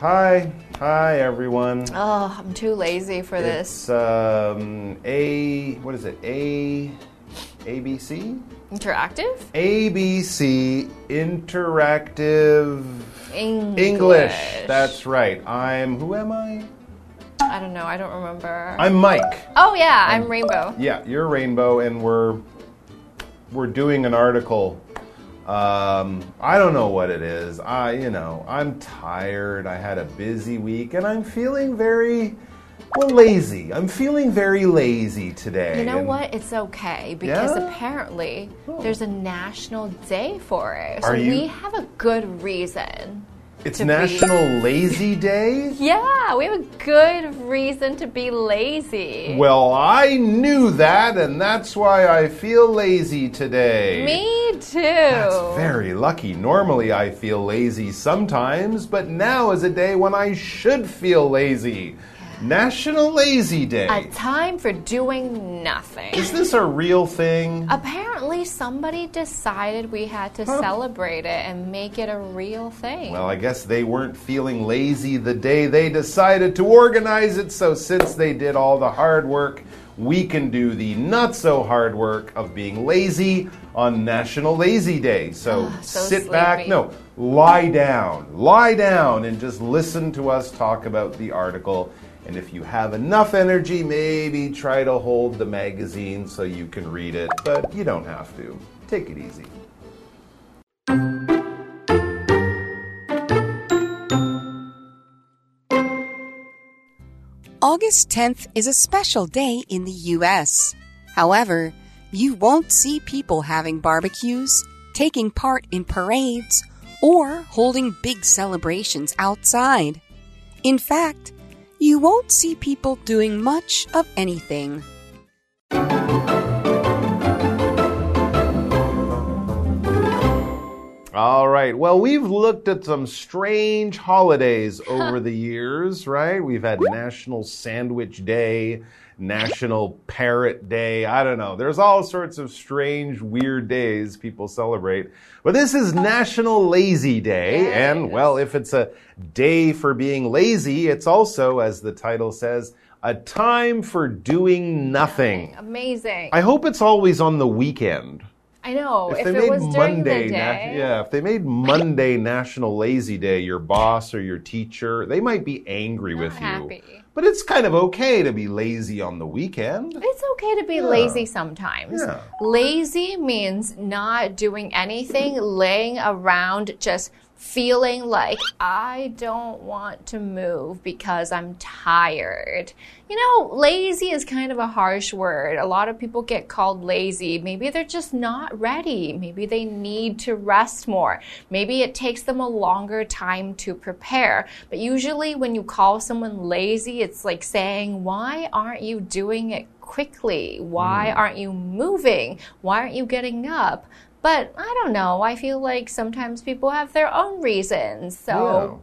Hi, hi everyone. Oh, I'm too lazy for this. It's um, A, what is it? A, ABC? Interactive? ABC Interactive English. That's right. I'm, who am I? I don't know. I don't remember. I'm Mike. oh yeah, I'm Rainbow. Yeah, you're Rainbow, and we're we're doing an article. Um, I don't know what it is. I, you know, I'm tired. I had a busy week, and I'm feeling very well lazy. I'm feeling very lazy today. You know and- what? It's okay because Yeah? apparently there's a national day for it. So Are you- we have a good reason. It's to be- National Lazy Day. Yeah, we have a good reason to be lazy. Well, I knew that, and that's why I feel lazy today. Me too. That's very lucky. Normally I feel lazy sometimes, but now is a day when I should feel lazy. National Lazy Day. a time for doing nothing. Is this a real thing? Apparently, somebody decided we had to Huh. celebrate it and make it a real thing. Well, I guess they weren't feeling lazy the day they decided to organize it, so since they did all the hard work, we can do the not so hard work of being lazy on National Lazy Day. So, Ah, so sit back, no, lie down, lie down, and just listen to us talk about the article. And if you have enough energy, maybe try to hold the magazine so you can read it, but you don't have to. Take it easy. August 10th is a special day in the U.S. However, you won't see people having barbecues, taking part in parades, or holding big celebrations outside. In fact, you won't see people doing much of anything. All right. Well, we've looked at some strange holidays over the years, right? We've had National Sandwich Day, National Parrot Day. I don't know. There's all sorts of strange, weird days people celebrate. But this is National Lazy Day. Yes. And, well, if it's a day for being lazy, it's also, as the title says, a time for doing nothing. Amazing. I hope it's always on the weekend. I know. If, If, they it made Monday, the yeah, if they made Monday National Lazy Day, your boss or your teacher, they might be angry Not with you. But it's kind of okay to be lazy on the weekend. It's okay to be lazy sometimes. Yeah. Lazy means not doing anything, laying around just feeling like I don't want to move because I'm tired. You know, lazy is kind of a harsh word. A lot of people get called lazy. Maybe they're just not ready. Maybe they need to rest more. Maybe it takes them a longer time to prepare. But usually when you call someone lazy, it's like saying, "Why aren't you doing it quickly? Why mm. aren't you moving? Why aren't you getting up?" But I don't know. I feel like sometimes people have their own reasons. So,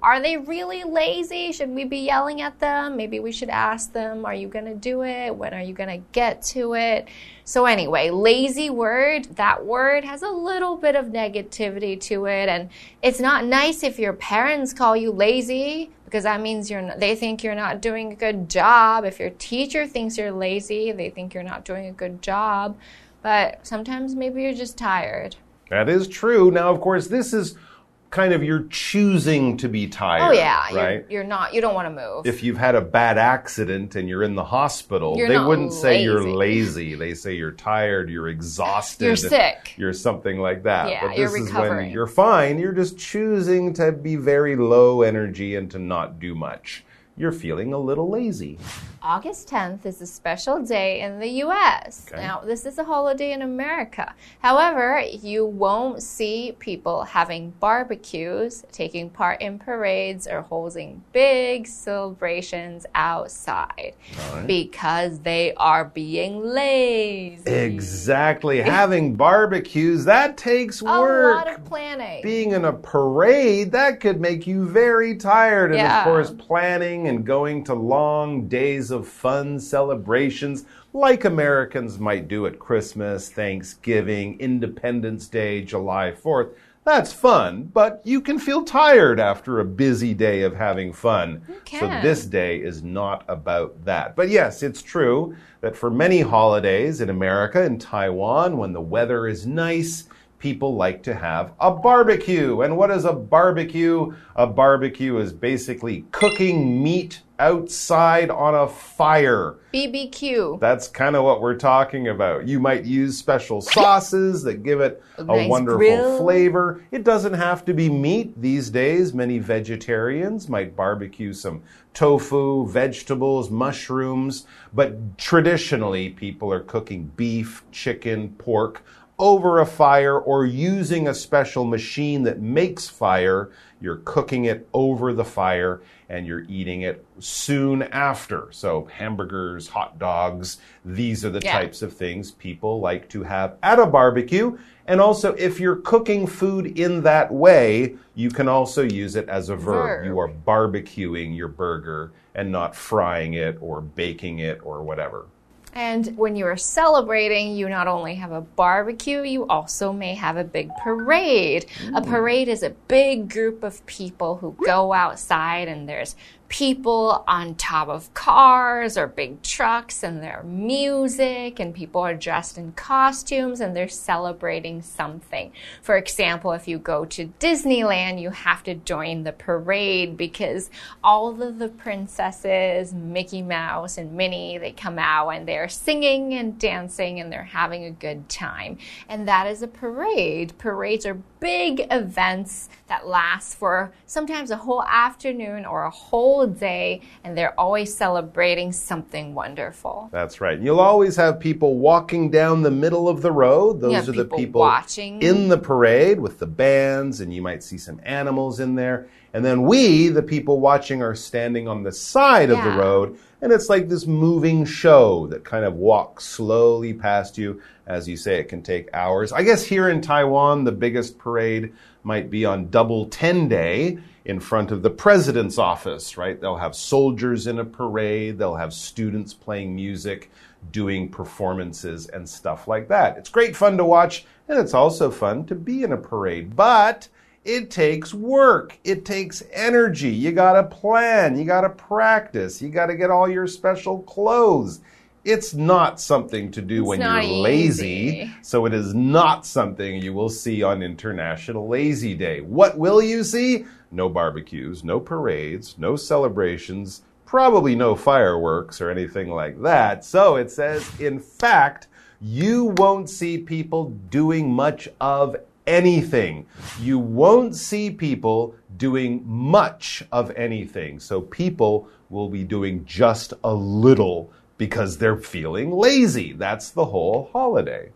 Yeah. are they really lazy? Should we be yelling at them? Maybe we should ask them, Are you going to do it? When are you going to get to it? So, anyway, lazy word, that word has a little bit of negativity to it. And it's not nice if your parents call you lazy because that means you're not, they think you're not doing a good job. If your teacher thinks you're lazy, they think you're not doing a good job. But sometimes maybe you're just tired. That is true. Now, of course, this is kind of you're choosing to be tired. Oh yeah, right. you're, you're not. You don't want to move. if you've had a bad accident and you're in the hospital, You're they wouldn't say you're lazy. lazy. They say you're tired, you're exhausted, You're sick. you're something like that. Yeah, but you're this is when you're fine. You're just choosing to be very low energy and to not do much. You're feeling a little lazy. August 10th is a special day in the US. Okay. Now, this is a holiday in America. However, you won't see people having barbecues, taking part in parades, or holding big celebrations outside because they are being lazy. Exactly. Having barbecues, that takes A work. lot of planning. Being in a parade, that could make you very tired. And Yeah. of course, planning and going to long days of fun celebrations like Americans might do at Christmas, Thanksgiving, Independence Day, July 4th. That's fun, but you can feel tired after a busy day of having fun. So this day is not about that. But yes, it's true that for many holidays in America and Taiwan, when the weather is nice, people like to have a barbecue. And what is a barbecue? A barbecue is basically cooking meat outside on a fire. BBQ. That's kind of what we're talking about. You might use special sauces that give it a, nice wonderful grill. flavor. It doesn't have to be meat these days. Many vegetarians might barbecue some tofu, vegetables, mushrooms, but traditionally people are cooking beef, chicken, pork over a fire or using a special machine that makes fire. You're cooking it over the fire and you're eating it soon after. So, hamburgers, hot dogs, these are the Yeah. types of things people like to have at a barbecue. And also, if you're cooking food in that way, you can also use it as a verb. Verb. You are barbecuing your burger and not frying it or baking it or whatever. And when you are celebrating, you not only have a barbecue, you also may have a big parade. A parade is a big group of people who go outside, and there's people on top of cars or big trucks, and there's music, and people are dressed in costumes, and they're celebrating something. For example, if you go to Disneyland, you have to join the parade because all of the princesses, Mickey Mouse and Minnie, they come out and they're singing and dancing and they're having a good time. And that is a parade. Parades are big events that last for sometimes a whole afternoon or a whole day, and they're always celebrating something wonderful. That's right. You'll always have people walking down the middle of the road. Those Yeah, are the people people watching. in the parade with the bands, and you might see some animals in there. And then we, the people watching, are standing on the side of the road, and it's like this moving show that kind of walks slowly past you. As you say, it can take hours. I guess here in Taiwan, the biggest parade might be on Double Ten Day in front of the president's office, right? They'll have soldiers in a parade, they'll have students playing music, doing performances, and stuff like that. It's great fun to watch, and it's also fun to be in a parade. But it takes work. It takes energy. You gotta plan. You gotta practice. You gotta get all your special clothes. It's not something to do It's when you're lazy. easy. So it is not something you will see on International Lazy Day. What will you see? No barbecues, no parades, no celebrations, probably no fireworks or anything like that. So it says, in fact, you won't see people doing much of anything. You won't see people doing much of anything. So people will be doing just a little because they're feeling lazy. That's the whole holiday.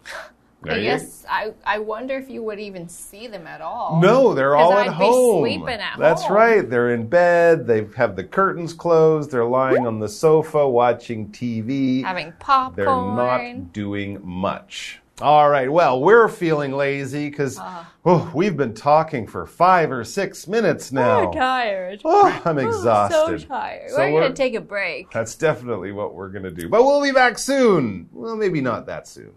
There I guess I, I wonder if you would even see them at all. No, they're all at I'd be home. sleeping at That's home. right. They're in bed. They have the curtains closed. They're lying on the sofa watching TV. Having popcorn. They're not doing much. All right. Well, we're feeling lazy because Ah. oh, we've been talking for five or six minutes now. I'm tired. Oh, I'm exhausted. So tired. So we're, we're- gonna take a break. That's definitely what we're going to do. But we'll be back soon. Well, maybe not that soon.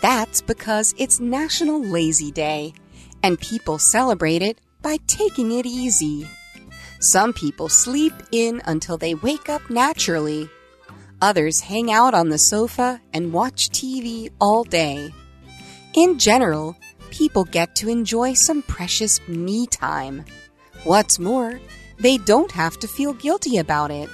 That's because it's National Lazy Day, and people celebrate it by taking it easy. Some people sleep in until they wake up naturally. Others hang out on the sofa and watch TV all day. In general, people get to enjoy some precious me time. What's more, they don't have to feel guilty about it.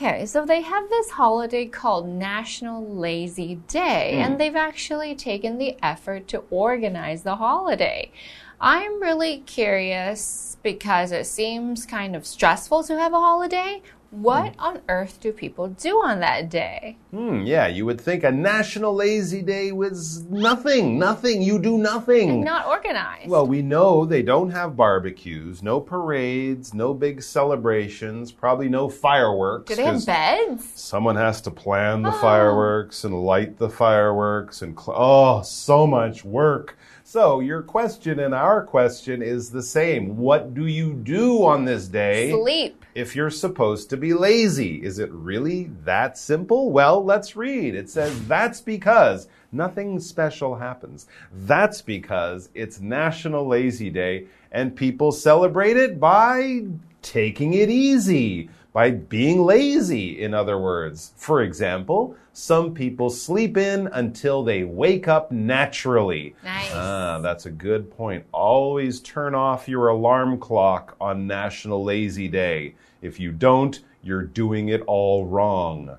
Okay, so they have this holiday called National Lazy Day, Hmm. and they've actually taken the effort to organize the holiday. I'm really curious because it seems kind of stressful to have a holiday. What on earth do people do on that day? Hmm, yeah, you would think a national lazy day was nothing, nothing. You do nothing. Not organized. Well, we know they don't have barbecues, no parades, no big celebrations, probably no fireworks. do they have beds? Someone has to plan the fireworks and light the fireworks and oh, so much work. So, your question and our question is the same. What do you do on this day? Sleep. if you're supposed to be lazy. Is it really that simple? Well, let's read. It says that's because nothing special happens. That's because it's National Lazy Day and people celebrate it by taking it easy, by being lazy, in other words. For example, some people sleep in until they wake up naturally. Nice. Ah, that's a good point. Always turn off your alarm clock on National Lazy Day. If you don't, you're doing it all wrong.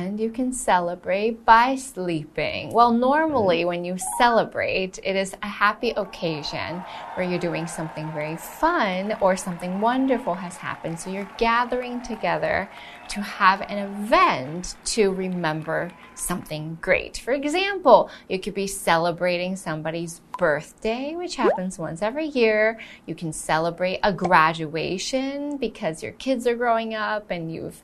And you can celebrate by sleeping. Well, normally when you celebrate, it is a happy occasion where you're doing something very fun or something wonderful has happened. So you're gathering together to have an event to remember something great. For example, you could be celebrating somebody's birthday, which happens once every year. You can celebrate a graduation because your kids are growing up and you've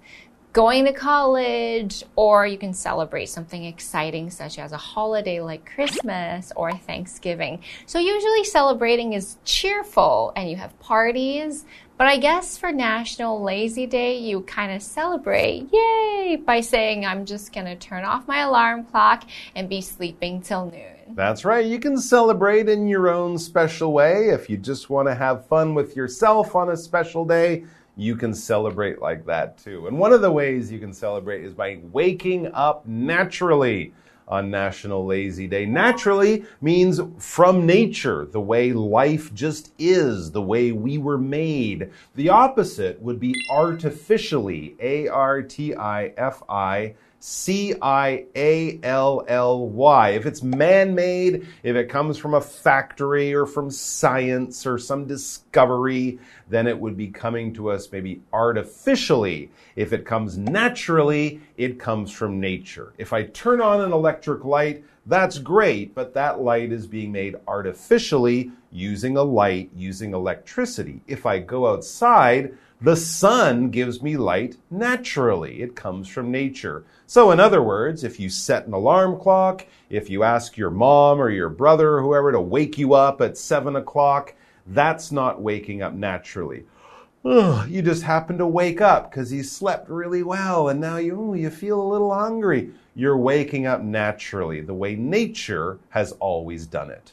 going to college, or you can celebrate something exciting such as a holiday like Christmas or Thanksgiving. So, usually celebrating is cheerful and you have parties. But I guess for National Lazy Day, you kind of celebrate, yay, by saying, I'm just going to turn off my alarm clock and be sleeping till noon. That's right. You can celebrate in your own special way. If you just want to have fun with yourself on a special day, you can celebrate like that too. And one of the ways you can celebrate is by waking up naturally on National Lazy Day. Naturally means from nature, the way life just is, the way we were made. The opposite would be artificially, A R T I F I. C I A L L Y. If it's man made, if it comes from a factory or from science or some discovery, then it would be coming to us maybe artificially. If it comes naturally, it comes from nature. If I turn on an electric light, that's great, but that light is being made artificially using a light, using electricity. If I go outside, the sun gives me light naturally. It comes from nature. So, in other words, if you set an alarm clock, if you ask your mom or your brother or whoever to wake you up at seven o'clock, that's not waking up naturally. Ugh, you just happen to wake up because you slept really well and now you, you feel a little hungry. You're waking up naturally, the way nature has always done it.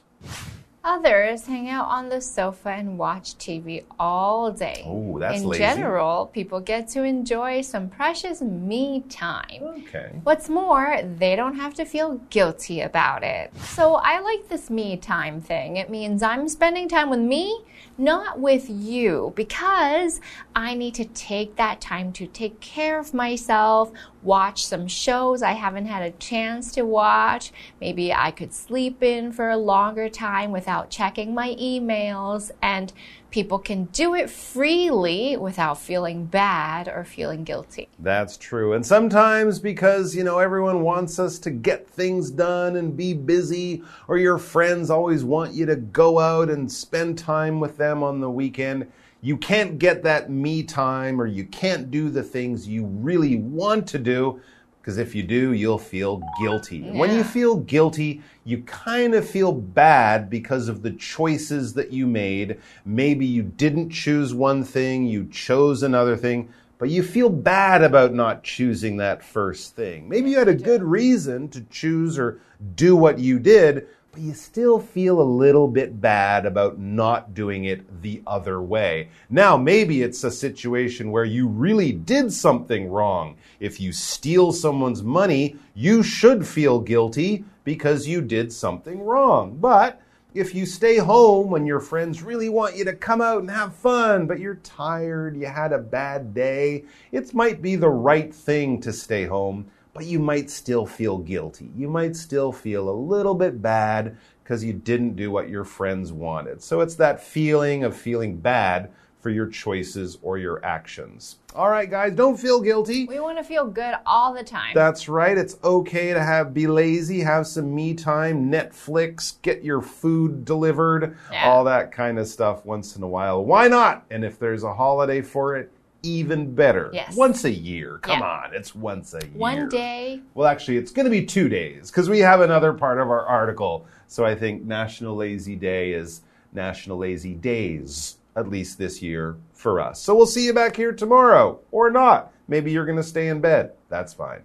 Others hang out on the sofa and watch TV all day. Oh, that's In lazy. general, people get to enjoy some precious me time. Okay. What's more, they don't have to feel guilty about it. So I like this me time thing. It means I'm spending time with me, not with you, because I need to take that time to take care of myself, watch some shows I haven't had a chance to watch. Maybe I could sleep in for a longer time without checking my emails and people can do it freely without feeling bad or feeling guilty. That's true. And sometimes because, you know, everyone wants us to get things done and be busy, or your friends always want you to go out and spend time with them on the weekend, you can't get that me time or you can't do the things you really want to do. Because if you do, you'll feel guilty. And When you feel guilty, you kind of feel bad because of the choices that you made. Maybe you didn't choose one thing, you chose another thing, but you feel bad about not choosing that first thing. Maybe you had a good reason to choose or do what you did, but you still feel a little bit bad about not doing it the other way. Now, maybe it's a situation where you really did something wrong. If you steal someone's money, you should feel guilty because you did something wrong. But if you stay home when your friends really want you to come out and have fun, but you're tired, you had a bad day, it might be the right thing to stay home, but you might still feel guilty. You might still feel a little bit bad because you didn't do what your friends wanted. So it's that feeling of feeling bad for your choices or your actions. All right, guys, don't feel guilty. We want to feel good all the time. That's right. It's okay to have be lazy, have some me time, Netflix, get your food delivered, Yeah. all that kind of stuff once in a while. Why not? And if there's a holiday for it, even better. Yes. Once a year. Come Yeah. on, it's once a year. One day. Well, actually, it's going to be two days because we have another part of our article. So I think National Lazy Day is National Lazy Days, at least this year for us. So we'll see you back here tomorrow or not. Maybe you're going to stay in bed. That's fine.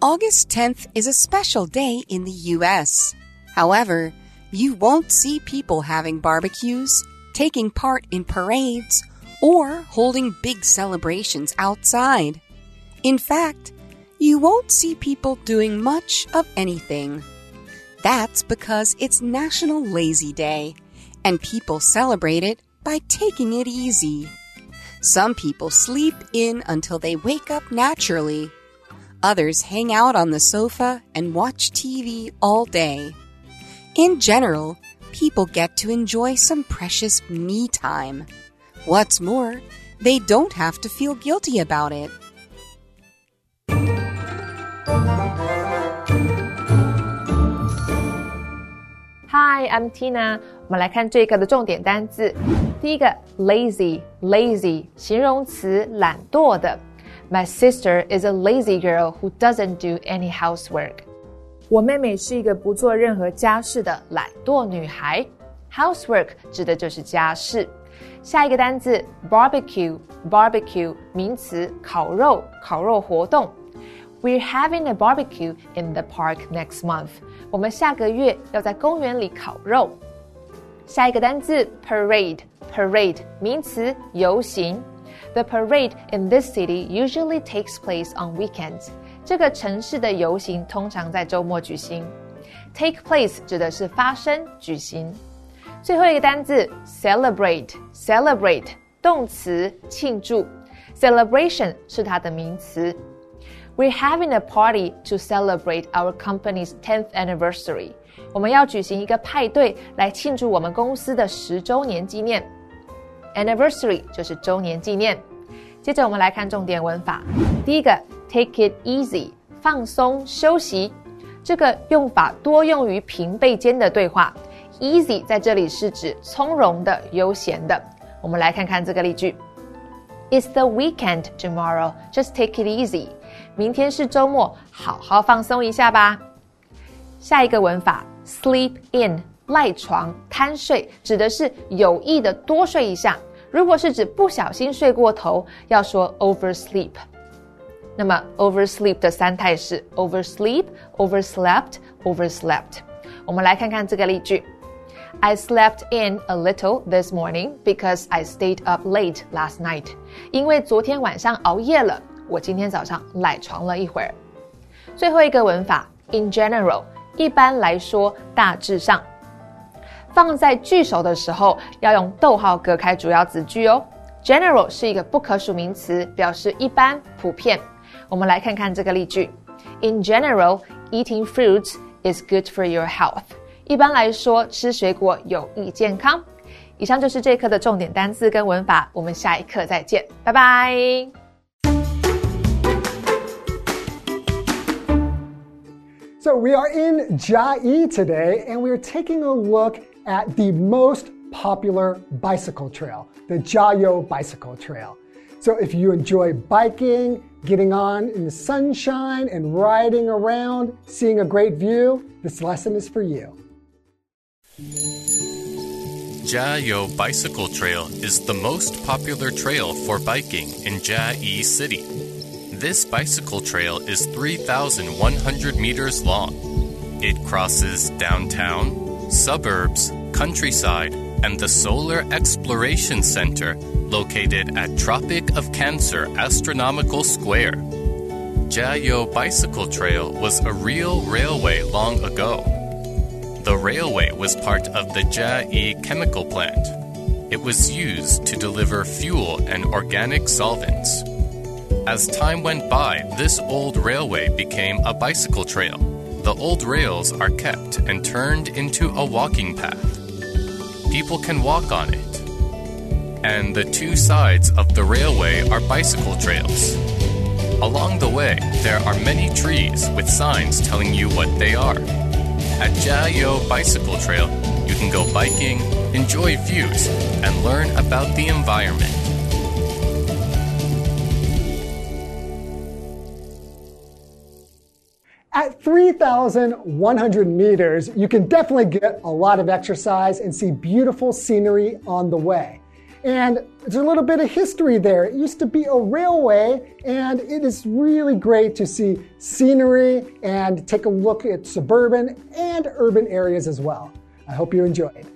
August 10th is a special day in the U.S. However, you won't see people having barbecues, taking part in parades, or holding big celebrations outside. In fact, you won't see people doing much of anything. That's because it's National Lazy Day, and people celebrate it by taking it easy. Some people sleep in until they wake up naturally. Others hang out on the sofa and watch TV all day. In general, people get to enjoy some precious me time. What's more, they don't have to feel guilty about it. Hi, I'm Tina。我们来看这一课的重点单字。第一个，lazy，lazy，形容词，懒惰的。My sister is a lazy girl who doesn't do any housework。 我妹妹是一个不做任何家事的懒惰女孩。Housework 指的就是家事。下一个单字，barbecue，barbecue，名词，烤肉，烤肉活动。We're having a barbecue in the park next month。我们下个月要在公园里烤肉。下一个单字，parade，parade，名词，游行。The parade in this city usually takes place on weekends。 这个城市的游行通常在周末举行。Take place 指的是发生、举行。最后一个单字，celebrate，celebrate，动词，庆祝。Celebration 是它的名词。We're having a party to celebrate our company's tenth anniversary。我们要举行一个派对来庆祝我们公司的十周年纪念。Anniversary 就是周年纪念。接着我们来看重点文法。第一个，take it easy，放松休息。这个用法多用于平辈间的对话。Easy 在这里是指从容的、悠闲的。我们来看看这个例句：It's the weekend tomorrow. Just take it easy. 明天是周末，好好放松一下吧。下一个文法，sleep in，赖床、贪睡，指的是有意的多睡一下。如果是指不小心睡过头，要说 oversleep。那么 oversleep 的三态是 oversleep、overslept、overslept。我们来看看这个例句：I slept in a little this morning because I stayed up late last night。因为昨天晚上熬夜了，我今天早上赖床了一会儿。最后一个文法，in general，一般来说，大致上。放在句首的时候，要用逗号隔开主要子句哦。General 是一个不可数名词，表示一般、普遍。我们来看看这个例句：In general, eating fruits is good for your health. health。一般来说，吃水果有益健康。以上就是这课的重点单词跟文法，我们下一课再见，拜拜。So we are in Jiayi today, and we are taking a look at the most popular bicycle trail, the Jiayou Bicycle Trail. So if you enjoy biking, getting on in the sunshine, and riding around, seeing a great view, this lesson is for you. Jiayou Bicycle Trail is the most popular trail for biking in Jiayi City. This bicycle trail is 3,100 meters long. It crosses downtown, suburbs, countryside, and the Solar Exploration Center located at Tropic of Cancer Astronomical Square. Jiayou Bicycle Trail was a real railway long ago. The railway was part of the Jiayi chemical plant. It was used to deliver fuel and organic solvents. As time went by, this old railway became a bicycle trail. The old rails are kept and turned into a walking path. People can walk on it. And the two sides of the railway are bicycle trails. Along the way, there are many trees with signs telling you what they are. At Jiayou Bicycle Trail, you can go biking, enjoy views, and learn about the environment. At 3,100 meters, you can definitely get a lot of exercise and see beautiful scenery on the way. And there's a little bit of history there. It used to be a railway, and it is really great to see scenery and take a look at suburban and urban areas as well. I hope you enjoyed.